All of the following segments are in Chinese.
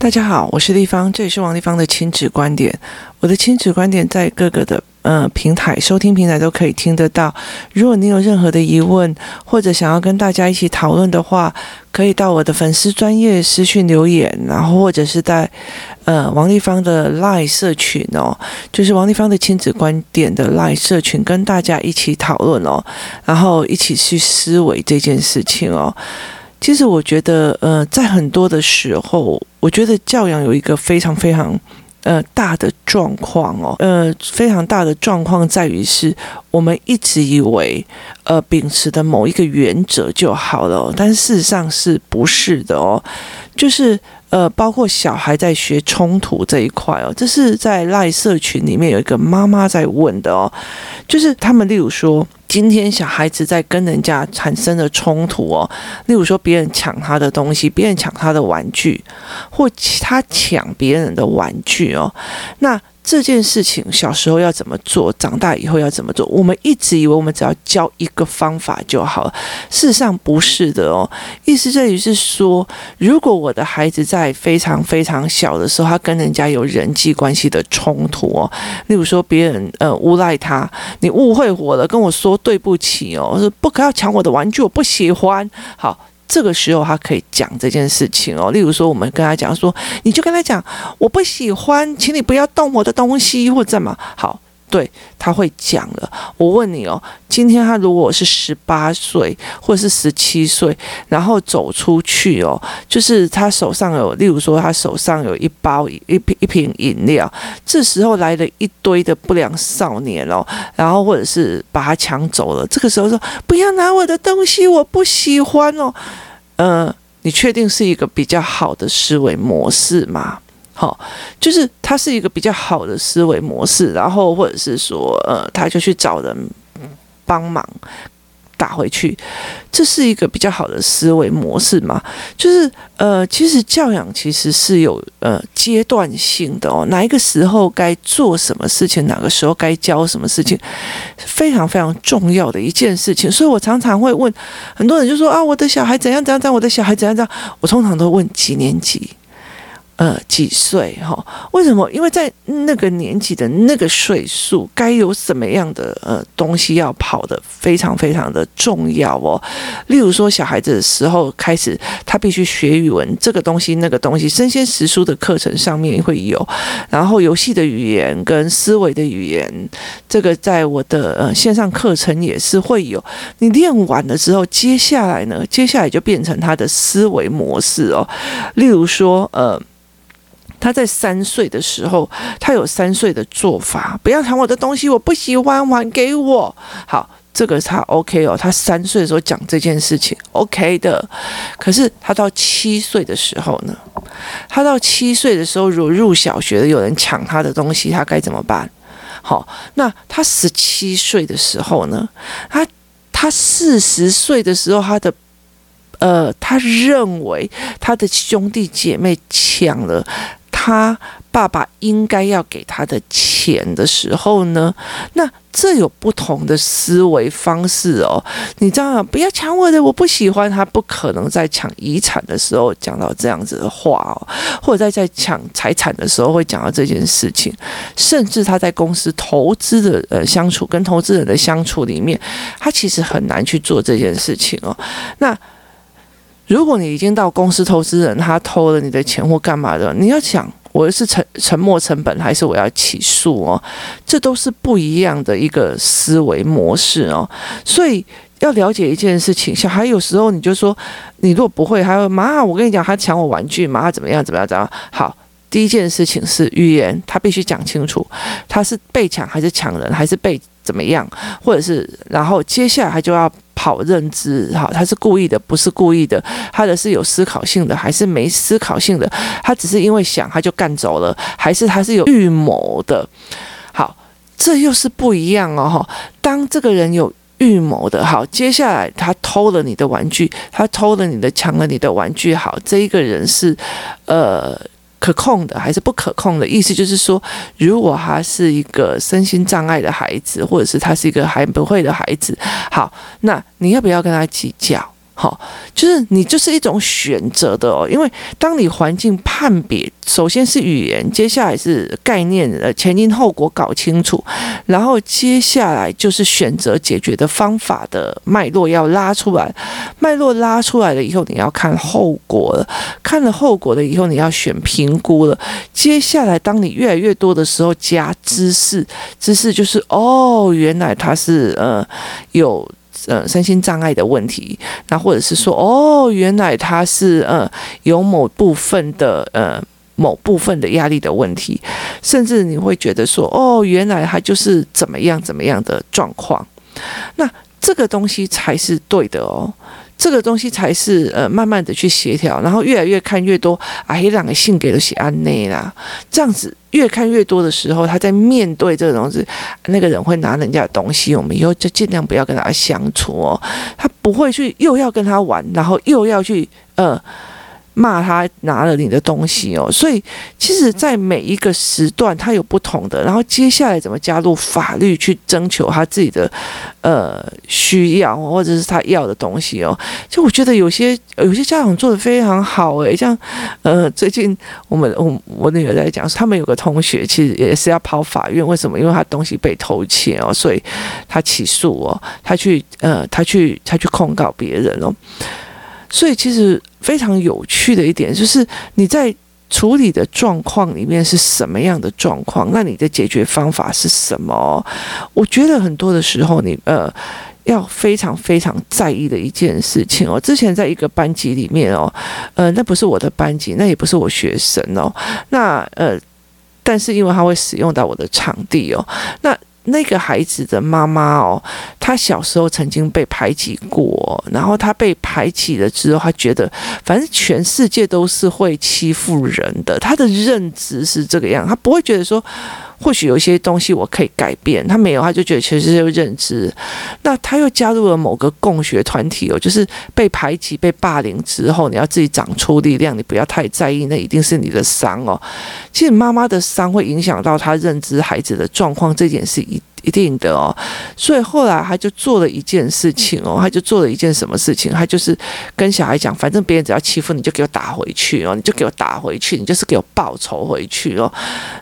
大家好，我是丽芳，这里是王丽芳的亲子观点。我的亲子观点在各个的呃平台收听平台都可以听得到。如果你有任何的疑问，或者想要跟大家一起讨论的话，可以到我的粉丝专业私讯留言，然后或者是在呃王丽芳的 LINE 社群哦，就是王丽芳的亲子观点的 LINE 社群，跟大家一起讨论哦，然后一起去思维这件事情哦。其实我觉得，呃，在很多的时候，我觉得教养有一个非常非常，呃，大的状况哦，呃，非常大的状况在于是我们一直以为，呃，秉持的某一个原则就好了，但事实上是不是的哦？就是。呃，包括小孩在学冲突这一块哦，这是在赖社群里面有一个妈妈在问的哦，就是他们例如说，今天小孩子在跟人家产生了冲突哦，例如说别人抢他的东西，别人抢他的玩具，或他抢别人的玩具哦，那。这件事情小时候要怎么做，长大以后要怎么做？我们一直以为我们只要教一个方法就好了，事实上不是的哦。意思这里是说，如果我的孩子在非常非常小的时候，他跟人家有人际关系的冲突哦，例如说别人呃诬赖他，你误会我了，跟我说对不起哦，说不可要抢我的玩具，我不喜欢。好。这个时候，他可以讲这件事情哦。例如说，我们跟他讲说，你就跟他讲，我不喜欢，请你不要动我的东西，或者怎么好。对，他会讲了。我问你哦，今天他如果是十八岁或者是十七岁，然后走出去哦，就是他手上有，例如说他手上有一包一瓶一瓶饮料，这时候来了一堆的不良少年哦，然后或者是把他抢走了，这个时候说不要拿我的东西，我不喜欢哦。呃，你确定是一个比较好的思维模式吗？好，就是他是一个比较好的思维模式，然后或者是说，呃，他就去找人帮忙打回去，这是一个比较好的思维模式嘛？就是，呃，其实教养其实是有呃阶段性的哦，哪一个时候该做什么事情，哪个时候该教什么事情，非常非常重要的一件事情。所以我常常会问很多人，就说啊，我的小孩怎样怎样怎样，我的小孩怎样怎样，我通常都问几年级。呃，几岁哈？为什么？因为在那个年纪的那个岁数，该有什么样的呃东西要跑得非常非常的重要哦。例如说，小孩子的时候开始，他必须学语文，这个东西那个东西，身先实书的课程上面会有，然后游戏的语言跟思维的语言，这个在我的呃线上课程也是会有。你练完了之后，接下来呢，接下来就变成他的思维模式哦。例如说，呃。他在三岁的时候，他有三岁的做法，不要抢我的东西，我不喜欢，还给我。好，这个他 OK 哦，他三岁的时候讲这件事情 OK 的。可是他到七岁的时候呢？他到七岁的时候，如果入小学的有人抢他的东西，他该怎么办？好，那他十七岁的时候呢？他他四十岁的时候，他的呃，他认为他的兄弟姐妹抢了。他爸爸应该要给他的钱的时候呢，那这有不同的思维方式哦。你知道？不要抢我的，我不喜欢。他不可能在抢遗产的时候讲到这样子的话哦，或者在在抢财产的时候会讲到这件事情。甚至他在公司投资的呃相处，跟投资人的相处里面，他其实很难去做这件事情哦。那。如果你已经到公司投资人，他偷了你的钱或干嘛的，你要想，我是沉沉没成本，还是我要起诉哦？这都是不一样的一个思维模式哦。所以要了解一件事情，小孩有时候你就说，你如果不会，还会妈，我跟你讲，他抢我玩具，妈怎么样怎么样怎么样？好，第一件事情是语言，他必须讲清楚，他是被抢还是抢人，还是被怎么样，或者是然后接下来他就要。跑认知，好，他是故意的，不是故意的，他的是有思考性的，还是没思考性的？他只是因为想，他就干走了，还是他是有预谋的？好，这又是不一样哦。当这个人有预谋的，好，接下来他偷了你的玩具，他偷了你的，抢了你的玩具，好，这一个人是，呃。可控的还是不可控的？意思就是说，如果他是一个身心障碍的孩子，或者是他是一个还不会的孩子，好，那你要不要跟他计较？好，就是你就是一种选择的哦，因为当你环境判别，首先是语言，接下来是概念，呃，前因后果搞清楚，然后接下来就是选择解决的方法的脉络要拉出来，脉络拉出来了以后，你要看后果了，看了后果了以后，你要选评估了，接下来当你越来越多的时候，加知识，知识就是哦，原来他是呃有。呃，身心障碍的问题，那或者是说，哦，原来他是呃有某部分的呃某部分的压力的问题，甚至你会觉得说，哦，原来他就是怎么样怎么样的状况，那这个东西才是对的哦。这个东西才是呃，慢慢的去协调，然后越来越看越多啊，黑两个性给了些安内啦，这样子越看越多的时候，他在面对这个东西，那个人会拿人家的东西，我们以后就尽量不要跟他相处哦，他不会去又要跟他玩，然后又要去呃。骂他拿了你的东西哦，所以其实，在每一个时段，他有不同的。然后接下来怎么加入法律去征求他自己的呃需要，或者是他要的东西哦。就我觉得有些有些家长做的非常好诶，像呃最近我们我我女儿在讲，他们有个同学其实也是要跑法院，为什么？因为他东西被偷窃哦，所以他起诉哦，他去呃他去他去控告别人哦。所以其实非常有趣的一点就是，你在处理的状况里面是什么样的状况？那你的解决方法是什么？我觉得很多的时候你，呃要非常非常在意的一件事情哦。之前在一个班级里面哦，呃，那不是我的班级，那也不是我学生哦。那呃，但是因为他会使用到我的场地哦，那。那个孩子的妈妈哦，她小时候曾经被排挤过，然后她被排挤了之后，她觉得反正全世界都是会欺负人的，她的认知是这个样，她不会觉得说。或许有一些东西我可以改变，他没有，他就觉得其实是认知。那他又加入了某个共学团体哦，就是被排挤、被霸凌之后，你要自己长出力量，你不要太在意，那一定是你的伤哦。其实妈妈的伤会影响到他认知孩子的状况，这件事一。一定的哦，所以后来他就做了一件事情哦，他就做了一件什么事情？他就是跟小孩讲，反正别人只要欺负你，就给我打回去哦，你就给我打回去，你就是给我报仇回去哦。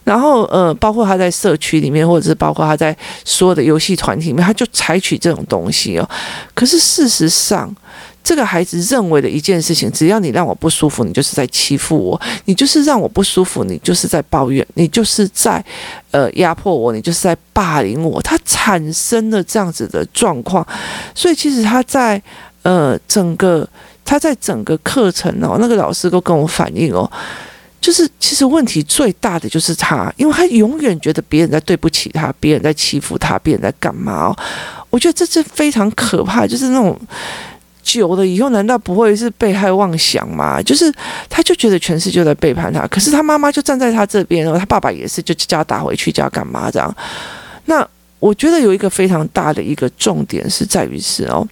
然后呃，包括他在社区里面，或者是包括他在所有的游戏团体里面，他就采取这种东西哦。可是事实上，这个孩子认为的一件事情，只要你让我不舒服，你就是在欺负我；你就是让我不舒服，你就是在抱怨，你就是在呃压迫我，你就是在霸凌我。他产生了这样子的状况，所以其实他在呃整个他在整个课程哦，那个老师都跟我反映哦，就是其实问题最大的就是他，因为他永远觉得别人在对不起他，别人在欺负他，别人在干嘛哦？我觉得这是非常可怕，就是那种。久了以后，难道不会是被害妄想吗？就是他就觉得全世界在背叛他，可是他妈妈就站在他这边，然后他爸爸也是，就叫他打回去，叫他干嘛这样？那我觉得有一个非常大的一个重点是在于是哦。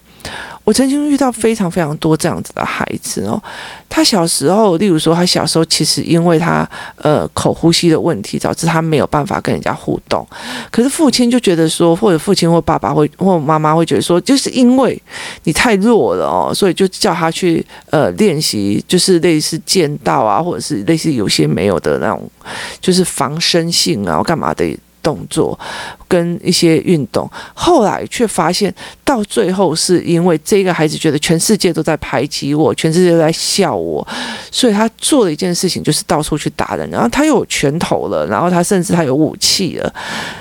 我曾经遇到非常非常多这样子的孩子哦，他小时候，例如说他小时候其实因为他呃口呼吸的问题，导致他没有办法跟人家互动。可是父亲就觉得说，或者父亲或爸爸会或妈妈会觉得说，就是因为你太弱了哦，所以就叫他去呃练习，就是类似剑道啊，或者是类似有些没有的那种，就是防身性啊，干嘛的。动作跟一些运动，后来却发现，到最后是因为这个孩子觉得全世界都在排挤我，全世界都在笑我，所以他做了一件事情，就是到处去打人。然后他又有拳头了，然后他甚至他有武器了，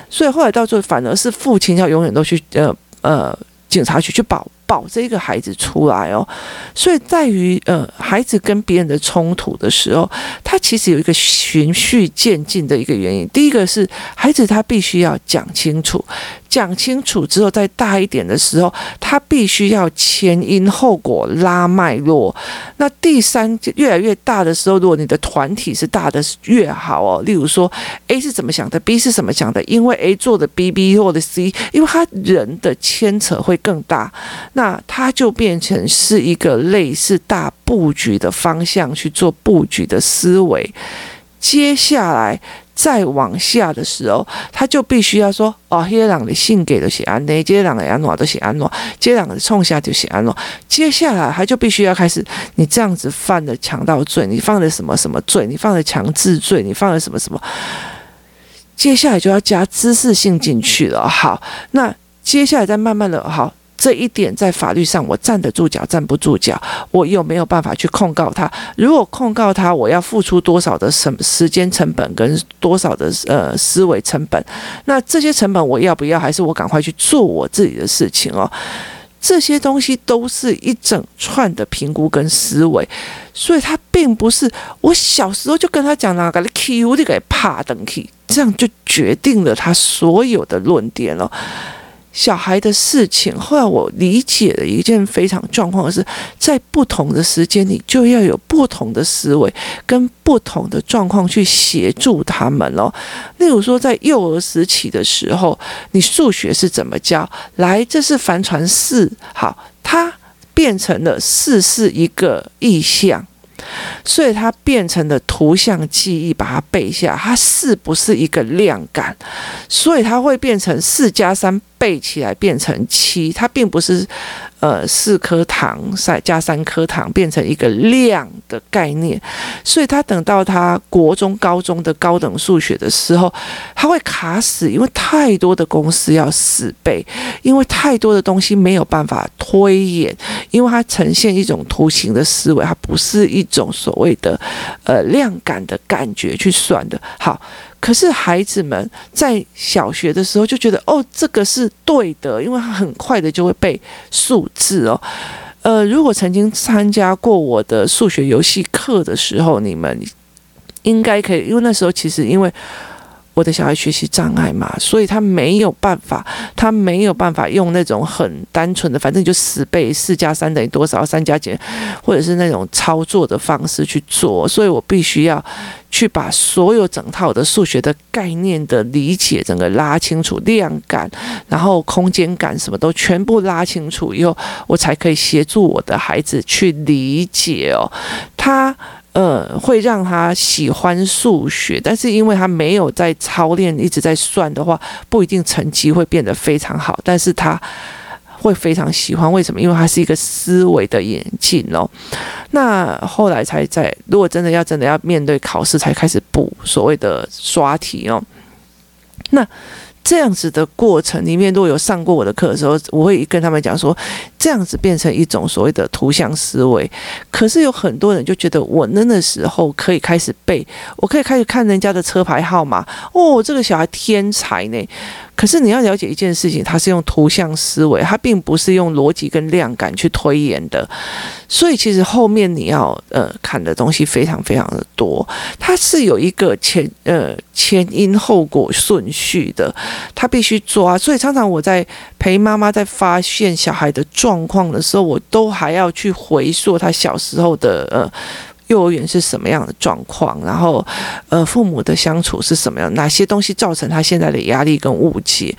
所以后来到最后反而是父亲要永远都去呃呃警察局去保。保这个孩子出来哦，所以在于呃，孩子跟别人的冲突的时候，他其实有一个循序渐进的一个原因。第一个是孩子他必须要讲清楚。讲清楚之后，再大一点的时候，他必须要前因后果拉脉络。那第三，越来越大的时候，如果你的团体是大的越好哦。例如说，A 是怎么想的，B 是怎么想的，因为 A 做的 B，B 或者 C，因为他人的牵扯会更大，那他就变成是一个类似大布局的方向去做布局的思维。接下来。再往下的时候，他就必须要说哦，黑人的性给的写安内，接两个安诺都写安诺，接两个冲下就写安诺。接下来他就必须要开始，你这样子犯了强盗罪，你犯了什么什么罪？你犯了强制罪，你犯了什么什么？接下来就要加知识性进去了。好，那接下来再慢慢的好。这一点在法律上我站得住脚，站不住脚，我有没有办法去控告他？如果控告他，我要付出多少的什么时间成本跟多少的呃思维成本？那这些成本我要不要？还是我赶快去做我自己的事情哦？这些东西都是一整串的评估跟思维，所以他并不是我小时候就跟他讲那个 Q 这个怕等 Q，这样就决定了他所有的论点了。小孩的事情，后来我理解了一件非常状况是，在不同的时间你，就要有不同的思维跟不同的状况去协助他们哦。例如说，在幼儿时期的时候，你数学是怎么教？来，这是帆船四，好，它变成了四是一个意象。所以它变成了图像记忆，把它背下。它是不是一个量感，所以它会变成四加三背起来变成七。它并不是。呃，四颗糖再加三颗糖变成一个量的概念，所以他等到他国中、高中的高等数学的时候，他会卡死，因为太多的公式要死背，因为太多的东西没有办法推演，因为它呈现一种图形的思维，它不是一种所谓的呃量感的感觉去算的。好。可是孩子们在小学的时候就觉得哦，这个是对的，因为他很快的就会背数字哦。呃，如果曾经参加过我的数学游戏课的时候，你们应该可以，因为那时候其实因为。我的小孩学习障碍嘛，所以他没有办法，他没有办法用那种很单纯的，反正就十倍四加三等于多少，三加减，或者是那种操作的方式去做，所以我必须要去把所有整套的数学的概念的理解，整个拉清楚，量感，然后空间感什么都全部拉清楚以后，我才可以协助我的孩子去理解哦，他。呃，会让他喜欢数学，但是因为他没有在操练，一直在算的话，不一定成绩会变得非常好。但是他会非常喜欢，为什么？因为他是一个思维的演进哦。那后来才在，如果真的要真的要面对考试，才开始补所谓的刷题哦。那。这样子的过程里面，如果有上过我的课的时候，我会跟他们讲说，这样子变成一种所谓的图像思维。可是有很多人就觉得，我那个时候可以开始背，我可以开始看人家的车牌号码。哦，这个小孩天才呢。可是你要了解一件事情，它是用图像思维，它并不是用逻辑跟量感去推演的。所以其实后面你要呃看的东西非常非常的多，它是有一个前呃前因后果顺序的，它必须抓。所以常常我在陪妈妈在发现小孩的状况的时候，我都还要去回溯他小时候的呃。幼儿园是什么样的状况？然后，呃，父母的相处是什么样？哪些东西造成他现在的压力跟误解？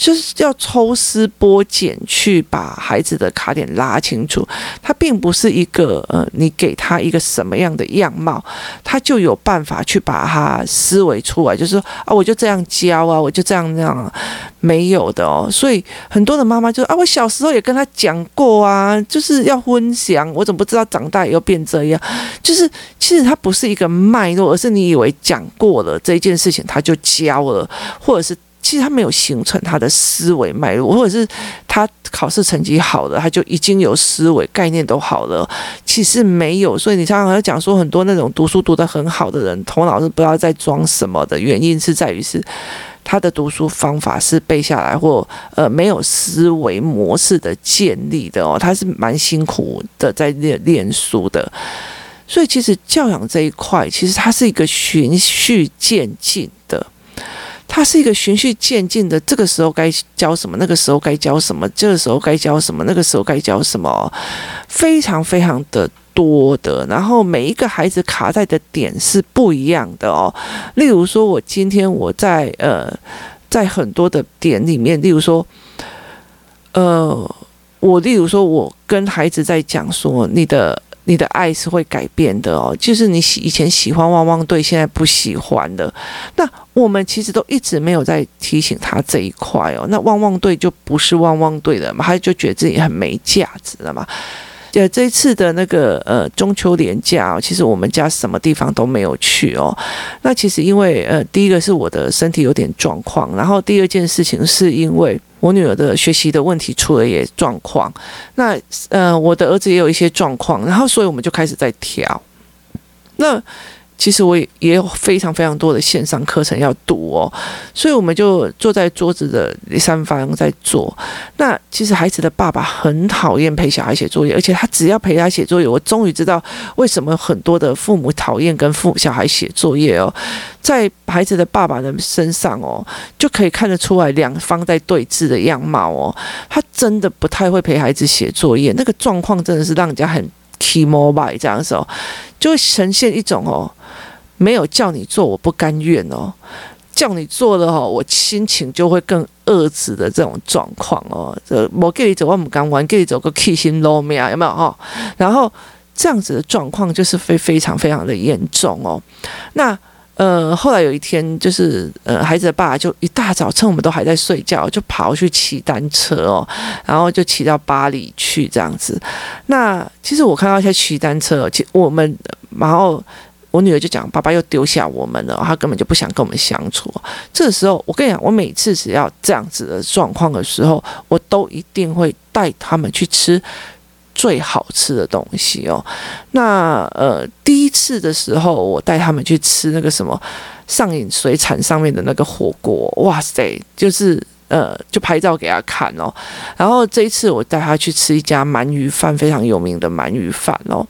就是要抽丝剥茧去把孩子的卡点拉清楚，他并不是一个呃，你给他一个什么样的样貌，他就有办法去把他思维出来，就是说啊，我就这样教啊，我就这样那样，没有的哦。所以很多的妈妈就啊，我小时候也跟他讲过啊，就是要分享，我怎么不知道长大以后变这样？就是其实他不是一个脉络，而是你以为讲过了这件事情，他就教了，或者是。其实他没有形成他的思维脉络，或者是他考试成绩好了，他就已经有思维概念都好了。其实没有，所以你常常要讲说，很多那种读书读得很好的人，头脑是不知道在装什么的原因是在于是他的读书方法是背下来或呃没有思维模式的建立的哦，他是蛮辛苦的在练练书的。所以其实教养这一块，其实它是一个循序渐进的。它是一个循序渐进的，这个时候该教什么，那个时候该教什么，这个时候该教什么，那个时候该教什么，非常非常的多的。然后每一个孩子卡在的点是不一样的哦。例如说，我今天我在呃，在很多的点里面，例如说，呃，我例如说，我跟孩子在讲说，你的。你的爱是会改变的哦，就是你喜以前喜欢汪汪队，现在不喜欢了。那我们其实都一直没有在提醒他这一块哦。那汪汪队就不是汪汪队了嘛，他就觉得自己很没价值了嘛。呃，这次的那个呃中秋连假，其实我们家什么地方都没有去哦。那其实因为呃，第一个是我的身体有点状况，然后第二件事情是因为我女儿的学习的问题出了也状况。那呃，我的儿子也有一些状况，然后所以我们就开始在调。那其实我也也有非常非常多的线上课程要读哦，所以我们就坐在桌子的第三方在做。那其实孩子的爸爸很讨厌陪小孩写作业，而且他只要陪他写作业，我终于知道为什么很多的父母讨厌跟父小孩写作业哦，在孩子的爸爸的身上哦，就可以看得出来两方在对峙的样貌哦。他真的不太会陪孩子写作业，那个状况真的是让人家很。起膜拜这样的时候，就会呈现一种哦，没有叫你做我不甘愿哦，叫你做了哦，我心情就会更遏制的这种状况哦。这我给你走，我们刚玩，给你走个起心落命啊，有没有哈？然后这样子的状况就是非非常非常的严重哦。那。呃，后来有一天，就是呃，孩子的爸就一大早趁我们都还在睡觉，就跑去骑单车哦，然后就骑到巴黎去这样子。那其实我看到他骑单车，其实我们，然后我女儿就讲，爸爸又丢下我们了，他根本就不想跟我们相处。这个时候，我跟你讲，我每次只要这样子的状况的时候，我都一定会带他们去吃。最好吃的东西哦，那呃第一次的时候，我带他们去吃那个什么上瘾水产上面的那个火锅，哇塞，就是呃就拍照给他看哦。然后这一次我带他去吃一家鳗鱼饭，非常有名的鳗鱼饭哦。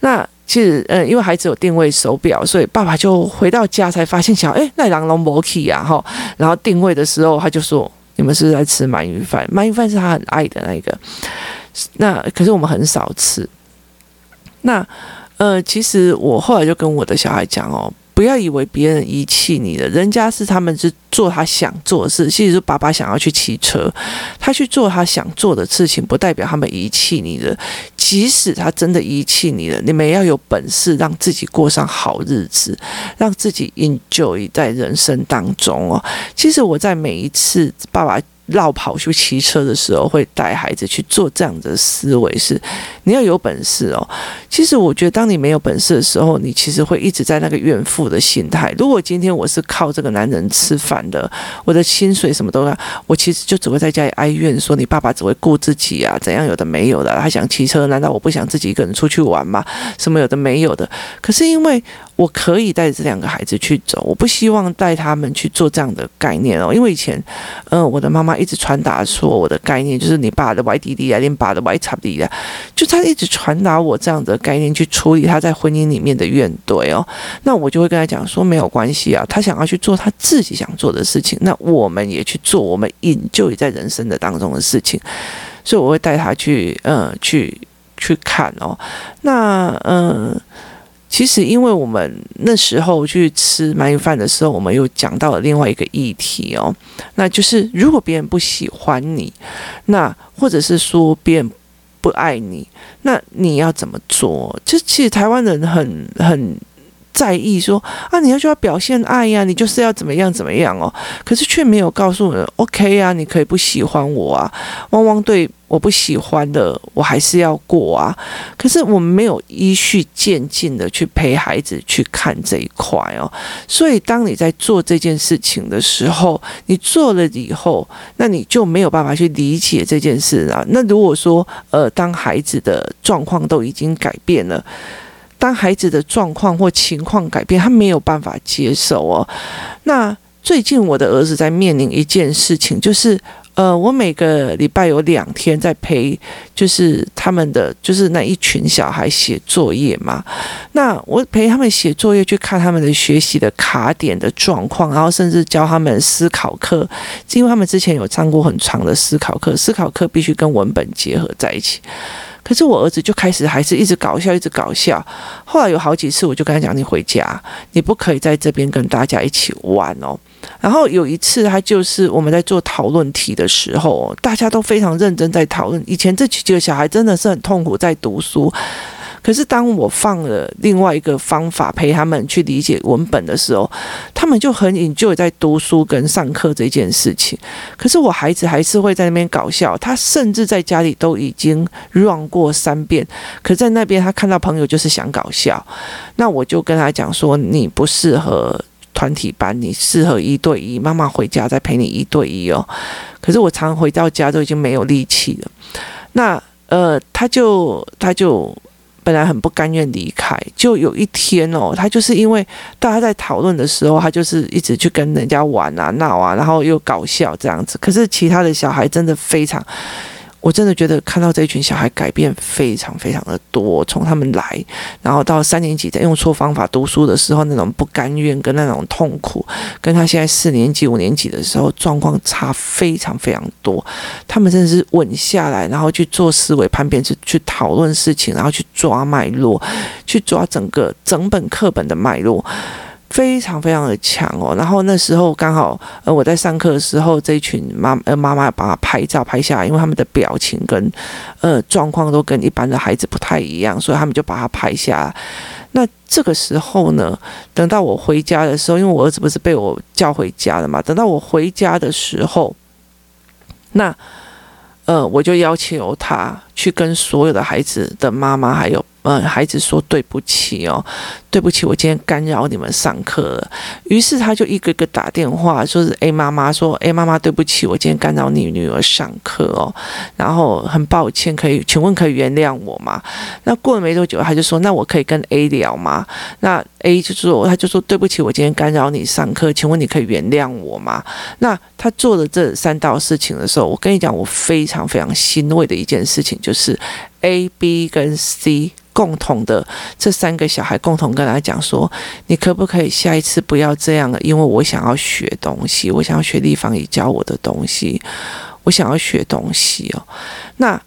那其实嗯因为孩子有定位手表，所以爸爸就回到家才发现想，哎，那狼龙摩奇啊哈。然后定位的时候，他就说：“你们是，是在吃鳗鱼饭，鳗鱼饭是他很爱的那个。”那可是我们很少吃。那呃，其实我后来就跟我的小孩讲哦，不要以为别人遗弃你了，人家是他们是做他想做的事。其实爸爸想要去骑车，他去做他想做的事情，不代表他们遗弃你的。即使他真的遗弃你了，你们要有本事让自己过上好日子，让自己 enjoy 在人生当中哦。其实我在每一次爸爸。绕跑去骑车的时候，会带孩子去做这样的思维是，你要有本事哦。其实我觉得，当你没有本事的时候，你其实会一直在那个怨妇的心态。如果今天我是靠这个男人吃饭的，我的薪水什么都要，我其实就只会在家里哀怨说，你爸爸只会顾自己啊，怎样有的没有的，他想骑车，难道我不想自己一个人出去玩吗？什么有的没有的。可是因为我可以带着这两个孩子去走，我不希望带他们去做这样的概念哦。因为以前，嗯、呃，我的妈妈一直传达说我的概念就是你爸的歪弟弟啊，你爸的歪差弟啊，就他一直传达我这样的概念去处理他在婚姻里面的怨怼哦。那我就会跟他讲说没有关系啊，他想要去做他自己想做的事情，那我们也去做我们引就也在人生的当中的事情，所以我会带他去，嗯、呃，去去看哦。那嗯。其实，因为我们那时候去吃鳗鱼饭的时候，我们又讲到了另外一个议题哦，那就是如果别人不喜欢你，那或者是说别人不爱你，那你要怎么做？就其实台湾人很很。在意说啊，你要就要表现爱呀，你就是要怎么样怎么样哦。可是却没有告诉人，OK 啊，你可以不喜欢我啊，汪汪队我不喜欢的，我还是要过啊。可是我们没有依序渐进的去陪孩子去看这一块哦。所以当你在做这件事情的时候，你做了以后，那你就没有办法去理解这件事啊。那如果说呃，当孩子的状况都已经改变了。当孩子的状况或情况改变，他没有办法接受哦。那最近我的儿子在面临一件事情，就是呃，我每个礼拜有两天在陪，就是他们的就是那一群小孩写作业嘛。那我陪他们写作业，去看他们的学习的卡点的状况，然后甚至教他们思考课，因为他们之前有上过很长的思考课，思考课必须跟文本结合在一起。可是我儿子就开始还是一直搞笑，一直搞笑。后来有好几次，我就跟他讲：“你回家，你不可以在这边跟大家一起玩哦。”然后有一次，他就是我们在做讨论题的时候，大家都非常认真在讨论。以前这几个小孩真的是很痛苦在读书，可是当我放了另外一个方法陪他们去理解文本的时候，他们就很 enjoy 在读书跟上课这件事情。可是我孩子还是会在那边搞笑，他甚至在家里都已经 run 过三遍，可在那边他看到朋友就是想搞笑，那我就跟他讲说，你不适合团体班，你适合一对一，妈妈回家再陪你一对一哦。可是我常回到家都已经没有力气了，那呃，他就他就本来很不甘愿离开，就有一天哦，他就是因为大家在讨论的时候，他就是一直去跟人家玩啊闹啊，然后又搞笑这样子。可是其他的小孩真的非常。我真的觉得看到这一群小孩改变非常非常的多，从他们来，然后到三年级在用错方法读书的时候，那种不甘愿跟那种痛苦，跟他现在四年级五年级的时候状况差非常非常多。他们真的是稳下来，然后去做思维判别，去去讨论事情，然后去抓脉络，去抓整个整本课本的脉络。非常非常的强哦，然后那时候刚好呃我在上课的时候，这一群妈呃妈妈把他拍照拍下来，因为他们的表情跟呃状况都跟一般的孩子不太一样，所以他们就把他拍下来。那这个时候呢，等到我回家的时候，因为我儿子不是被我叫回家了嘛，等到我回家的时候，那呃我就要求他去跟所有的孩子的妈妈还有。嗯，孩子说对不起哦，对不起，我今天干扰你们上课了。于是他就一个个打电话，说是诶，妈妈说，诶，妈妈对不起，我今天干扰你女儿上课哦，然后很抱歉，可以，请问可以原谅我吗？那过了没多久，他就说，那我可以跟 A 聊吗？那 A 就说，他就说对不起，我今天干扰你上课，请问你可以原谅我吗？那他做了这三道事情的时候，我跟你讲，我非常非常欣慰的一件事情就是 A、B 跟 C。共同的这三个小孩共同跟他讲说：“你可不可以下一次不要这样了？因为我想要学东西，我想要学立方体教我的东西，我想要学东西哦。”那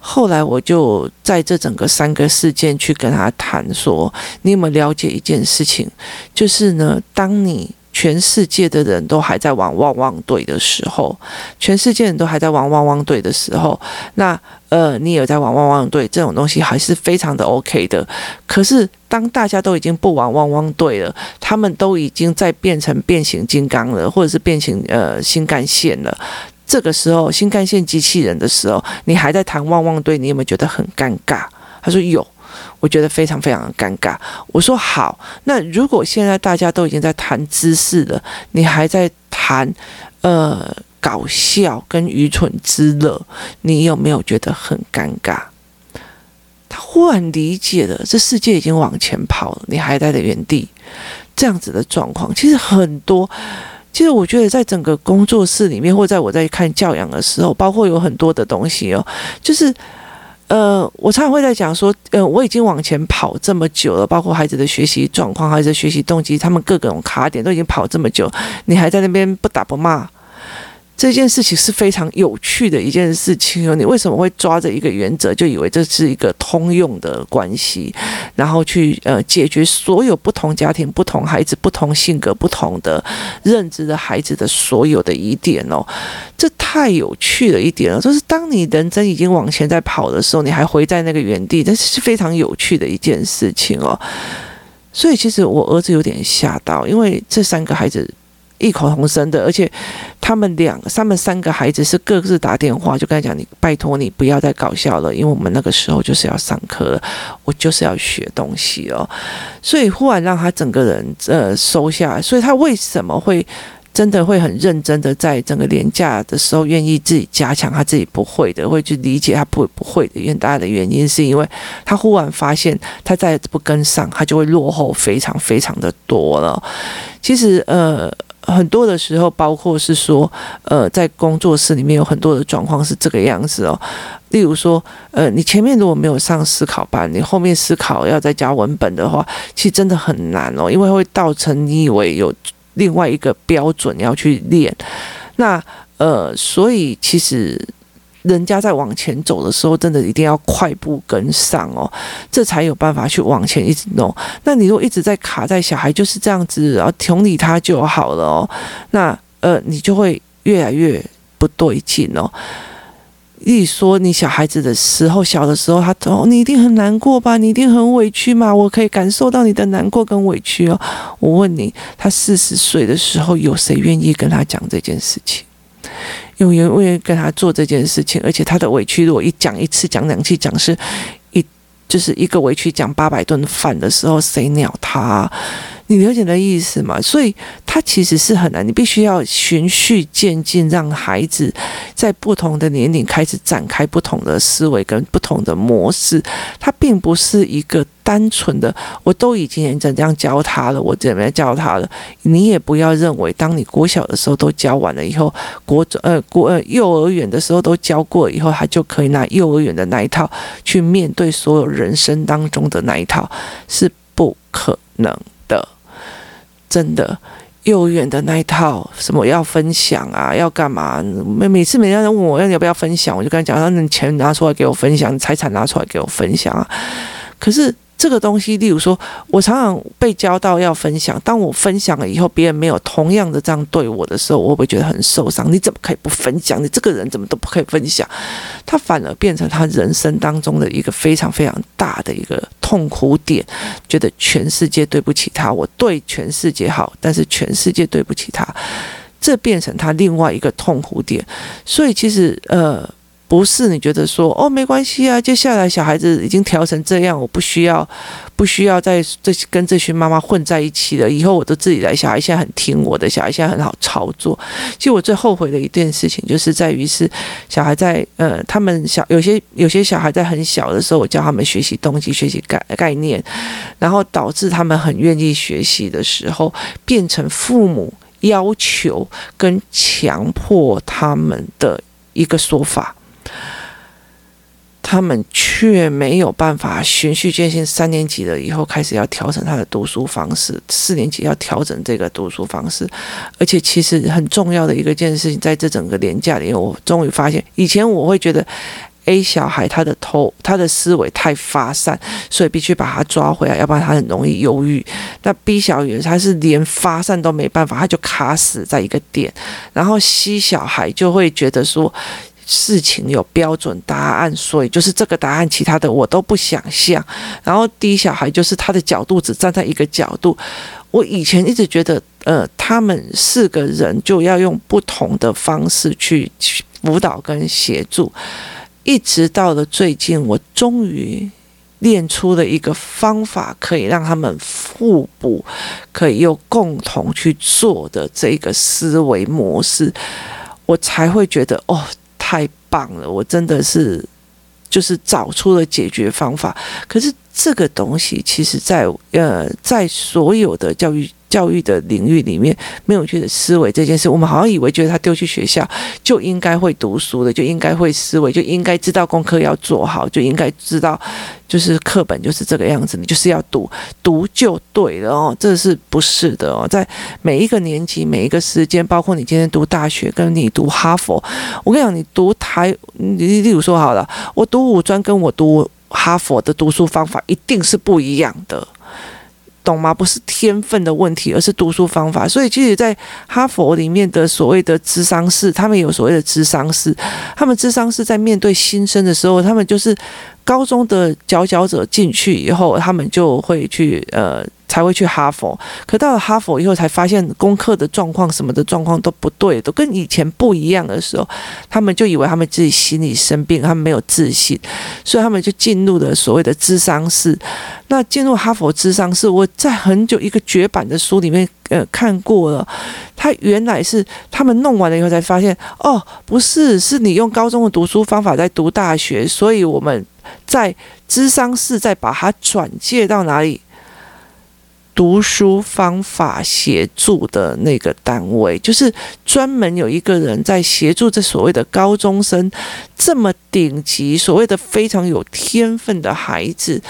后来我就在这整个三个事件去跟他谈说：“你有没有了解一件事情？就是呢，当你……”全世界的人都还在玩汪汪队的时候，全世界人都还在玩汪汪队的时候，那呃，你有在玩汪汪队这种东西还是非常的 OK 的。可是当大家都已经不玩汪汪队了，他们都已经在变成变形金刚了，或者是变形呃新干线了，这个时候新干线机器人的时候，你还在谈汪汪队，你有没有觉得很尴尬？他说有。我觉得非常非常的尴尬。我说好，那如果现在大家都已经在谈知识了，你还在谈呃搞笑跟愚蠢之乐，你有没有觉得很尴尬？他忽然理解了，这世界已经往前跑了，你还待在原地，这样子的状况，其实很多。其实我觉得，在整个工作室里面，或在我在看教养的时候，包括有很多的东西哦，就是。呃，我常常会在讲说，呃，我已经往前跑这么久了，包括孩子的学习状况、孩子的学习动机，他们各种卡点都已经跑这么久，你还在那边不打不骂。这件事情是非常有趣的一件事情哦，你为什么会抓着一个原则，就以为这是一个通用的关系，然后去呃解决所有不同家庭、不同孩子、不同性格、不同的认知的孩子的所有的疑点哦？这太有趣了一点了，就是当你人生已经往前在跑的时候，你还回在那个原地，这是非常有趣的一件事情哦。所以其实我儿子有点吓到，因为这三个孩子。异口同声的，而且他们两、他们三个孩子是各自打电话，就跟他讲：“你拜托你不要再搞笑了，因为我们那个时候就是要上课，我就是要学东西哦。”所以忽然让他整个人呃收下来。所以他为什么会真的会很认真的在整个连假的时候愿意自己加强他自己不会的，会去理解他不不会的，很大的原因是因为他忽然发现他再不跟上，他就会落后非常非常的多了。其实呃。很多的时候，包括是说，呃，在工作室里面有很多的状况是这个样子哦。例如说，呃，你前面如果没有上思考班，你后面思考要再加文本的话，其实真的很难哦，因为会造成你以为有另外一个标准要去练。那呃，所以其实。人家在往前走的时候，真的一定要快步跟上哦，这才有办法去往前一直弄。那你如果一直在卡在小孩就是这样子，然后同理他就好了哦，那呃，你就会越来越不对劲哦。一说你小孩子的时候，小的时候，他哦，你一定很难过吧？你一定很委屈嘛？我可以感受到你的难过跟委屈哦。我问你，他四十岁的时候，有谁愿意跟他讲这件事情？有人愿意跟他做这件事情？而且他的委屈，如果一讲一次，讲两次，讲是一就是一个委屈讲八百顿饭的时候，谁鸟他？你了解的意思吗？所以他其实是很难，你必须要循序渐进，让孩子在不同的年龄开始展开不同的思维跟不同的模式。他并不是一个单纯的，我都已经这样教他了，我怎么样教他了？你也不要认为，当你国小的时候都教完了以后，国呃国呃幼儿园的时候都教过以后，他就可以拿幼儿园的那一套去面对所有人生当中的那一套，是不可能的。真的，幼儿园的那一套，什么要分享啊，要干嘛？每每次每个人问我要要不要分享，我就跟他讲，让你钱拿出来给我分享，财产拿出来给我分享啊。可是。这个东西，例如说，我常常被教到要分享。当我分享了以后，别人没有同样的这样对我的时候，我会不会觉得很受伤？你怎么可以不分享？你这个人怎么都不可以分享？他反而变成他人生当中的一个非常非常大的一个痛苦点，觉得全世界对不起他。我对全世界好，但是全世界对不起他，这变成他另外一个痛苦点。所以其实，呃。不是你觉得说哦，没关系啊，接下来小孩子已经调成这样，我不需要不需要再这跟这群妈妈混在一起了。以后我都自己来，小孩现在很听我的，小孩现在很好操作。其实我最后悔的一件事情，就是在于是小孩在呃，他们小有些有些小孩在很小的时候，我教他们学习动机、学习概概念，然后导致他们很愿意学习的时候，变成父母要求跟强迫他们的一个说法。他们却没有办法循序渐进，三年级了以后开始要调整他的读书方式，四年级要调整这个读书方式，而且其实很重要的一个件事情，在这整个年假里，我终于发现，以前我会觉得 A 小孩他的头他的思维太发散，所以必须把他抓回来，要不然他很容易忧郁。那 B 小孩他是连发散都没办法，他就卡死在一个点，然后 C 小孩就会觉得说。事情有标准答案，所以就是这个答案，其他的我都不想象。然后第一小孩就是他的角度只站在一个角度。我以前一直觉得，呃，他们四个人就要用不同的方式去辅导跟协助。一直到了最近，我终于练出了一个方法，可以让他们互补，可以又共同去做的这个思维模式，我才会觉得哦。太棒了！我真的是就是找出了解决方法。可是这个东西，其实在呃，在所有的教育。教育的领域里面没有去的思维这件事，我们好像以为觉得他丢去学校就应该会读书的，就应该会思维，就应该知道功课要做好，就应该知道就是课本就是这个样子，你就是要读读就对了哦，这是不是的哦？在每一个年级、每一个时间，包括你今天读大学跟你读哈佛，我跟你讲，你读台，你例如说好了，我读五专跟我读哈佛的读书方法一定是不一样的。懂吗？不是天分的问题，而是读书方法。所以，其实，在哈佛里面的所谓的智商室，他们有所谓的智商室，他们智商室在面对新生的时候，他们就是高中的佼佼者进去以后，他们就会去呃。才会去哈佛，可到了哈佛以后，才发现功课的状况什么的状况都不对，都跟以前不一样的时候，他们就以为他们自己心里生病，他们没有自信，所以他们就进入了所谓的智商室。那进入哈佛智商室，我在很久一个绝版的书里面呃看过了，他原来是他们弄完了以后才发现，哦，不是，是你用高中的读书方法在读大学，所以我们在资商室再把它转介到哪里？读书方法协助的那个单位，就是专门有一个人在协助这所谓的高中生，这么顶级、所谓的非常有天分的孩子。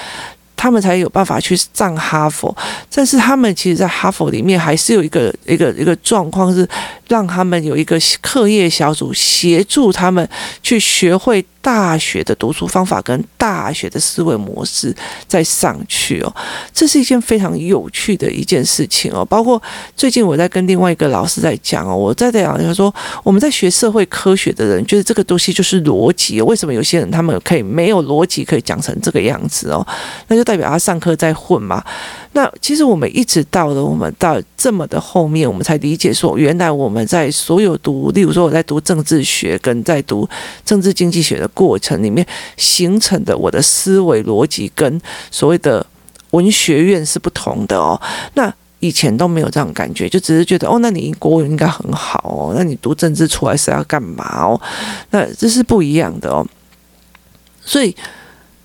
他们才有办法去上哈佛。但是他们其实，在哈佛里面还是有一个一个一个状况，是让他们有一个课业小组协助他们去学会。大学的读书方法跟大学的思维模式再上去哦，这是一件非常有趣的一件事情哦。包括最近我在跟另外一个老师在讲哦，我在讲他说我们在学社会科学的人觉得这个东西就是逻辑，为什么有些人他们可以没有逻辑可以讲成这个样子哦？那就代表他上课在混嘛。那其实我们一直到了我们到这么的后面，我们才理解说，原来我们在所有读，例如说我在读政治学跟在读政治经济学的过程里面形成的我的思维逻辑跟所谓的文学院是不同的哦。那以前都没有这样感觉，就只是觉得哦，那你国文应该很好哦，那你读政治出来是要干嘛哦？那这是不一样的哦。所以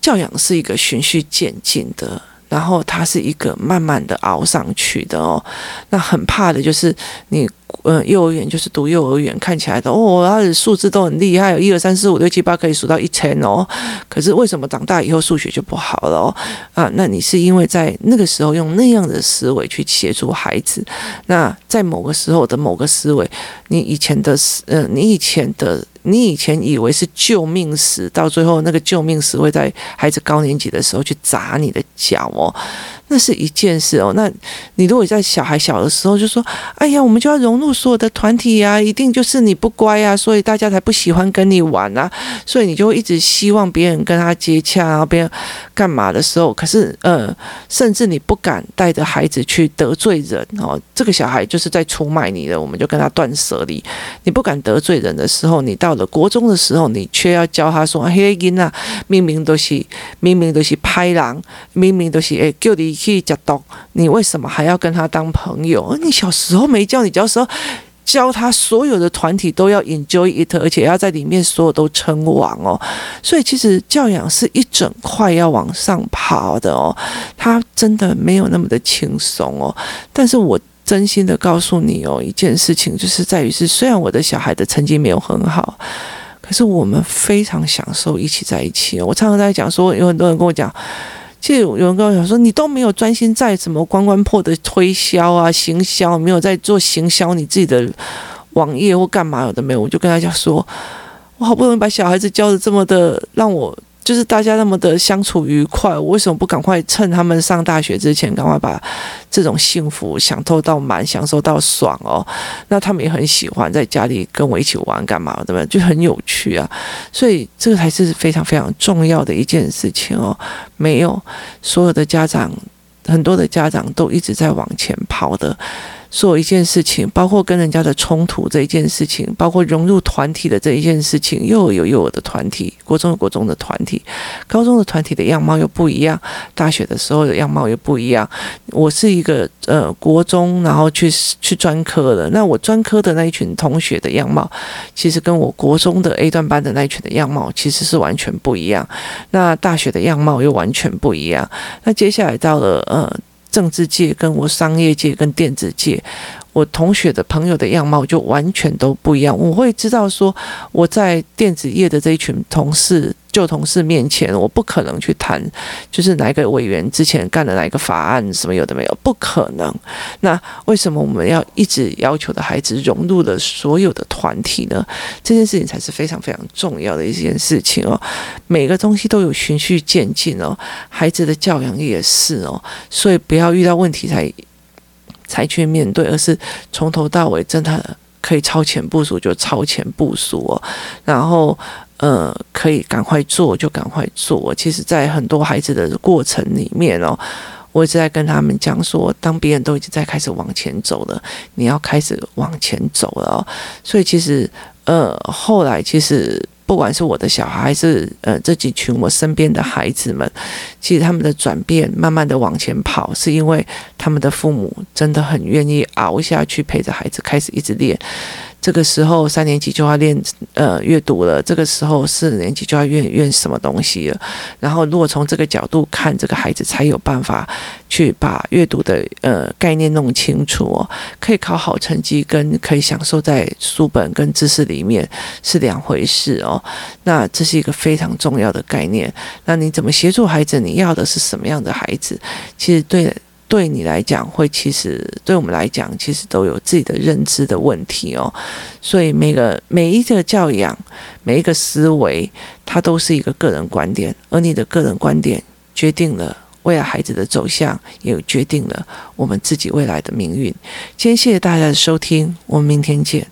教养是一个循序渐进的。然后它是一个慢慢的熬上去的哦，那很怕的就是你，呃，幼儿园就是读幼儿园，看起来的哦，他的数字都很厉害，一二三四五六七八可以数到一千哦。可是为什么长大以后数学就不好了哦？啊，那你是因为在那个时候用那样的思维去协助孩子，那在某个时候的某个思维，你以前的思，呃，你以前的。你以前以为是救命石，到最后那个救命石会在孩子高年级的时候去砸你的脚哦。那是一件事哦。那你如果在小孩小的时候就说：“哎呀，我们就要融入所有的团体呀，一定就是你不乖啊，所以大家才不喜欢跟你玩啊。”所以你就会一直希望别人跟他接洽啊，别人干嘛的时候，可是呃，甚至你不敢带着孩子去得罪人哦。这个小孩就是在出卖你的，我们就跟他断舍离。你不敢得罪人的时候，你到了国中的时候，你却要教他说：“嘿，囡啊，明明都是明明都是拍人，明明都是诶叫你。”去假懂，你为什么还要跟他当朋友？你小时候没教你教时候，教他所有的团体都要 enjoy it，而且要在里面所有都称王哦。所以其实教养是一整块要往上爬的哦，他真的没有那么的轻松哦。但是我真心的告诉你哦，一件事情就是在于是，虽然我的小孩的成绩没有很好，可是我们非常享受一起在一起。我常常在讲说，有很多人跟我讲。其实有人跟我讲说，你都没有专心在什么关关破的推销啊、行销，没有在做行销你自己的网页或干嘛有的没有，我就跟他讲说，我好不容易把小孩子教的这么的让我。就是大家那么的相处愉快，我为什么不赶快趁他们上大学之前，赶快把这种幸福享受到满，享受到爽哦？那他们也很喜欢在家里跟我一起玩，干嘛对不对？就很有趣啊！所以这个才是非常非常重要的一件事情哦。没有所有的家长，很多的家长都一直在往前跑的。做一件事情，包括跟人家的冲突这一件事情，包括融入团体的这一件事情，又有幼儿的团体，国中有国中的团体，高中的团体的样貌又不一样，大学的时候的样貌又不一样。我是一个呃国中，然后去去专科的，那我专科的那一群同学的样貌，其实跟我国中的 A 段班的那一群的样貌其实是完全不一样。那大学的样貌又完全不一样。那接下来到了呃。政治界跟我商业界跟电子界，我同学的朋友的样貌就完全都不一样。我会知道说，我在电子业的这一群同事。旧同事面前，我不可能去谈，就是哪一个委员之前干了哪一个法案，什么有的没有，不可能。那为什么我们要一直要求的孩子融入了所有的团体呢？这件事情才是非常非常重要的一件事情哦。每个东西都有循序渐进哦，孩子的教养也是哦，所以不要遇到问题才才去面对，而是从头到尾真的可以超前部署就超前部署哦，然后。呃，可以赶快做就赶快做。其实，在很多孩子的过程里面哦，我一直在跟他们讲说，当别人都已经在开始往前走了，你要开始往前走了。所以，其实呃，后来其实不管是我的小孩，还是呃这几群我身边的孩子们，其实他们的转变，慢慢的往前跑，是因为他们的父母真的很愿意熬下去，陪着孩子开始一直练。这个时候三年级就要练呃阅读了，这个时候四年级就要阅阅什么东西了。然后如果从这个角度看，这个孩子才有办法去把阅读的呃概念弄清楚哦。可以考好成绩跟可以享受在书本跟知识里面是两回事哦。那这是一个非常重要的概念。那你怎么协助孩子？你要的是什么样的孩子？其实对。对你来讲，会其实对我们来讲，其实都有自己的认知的问题哦。所以每个每一个教养，每一个思维，它都是一个个人观点，而你的个人观点决定了未来孩子的走向，也决定了我们自己未来的命运。今天谢谢大家的收听，我们明天见。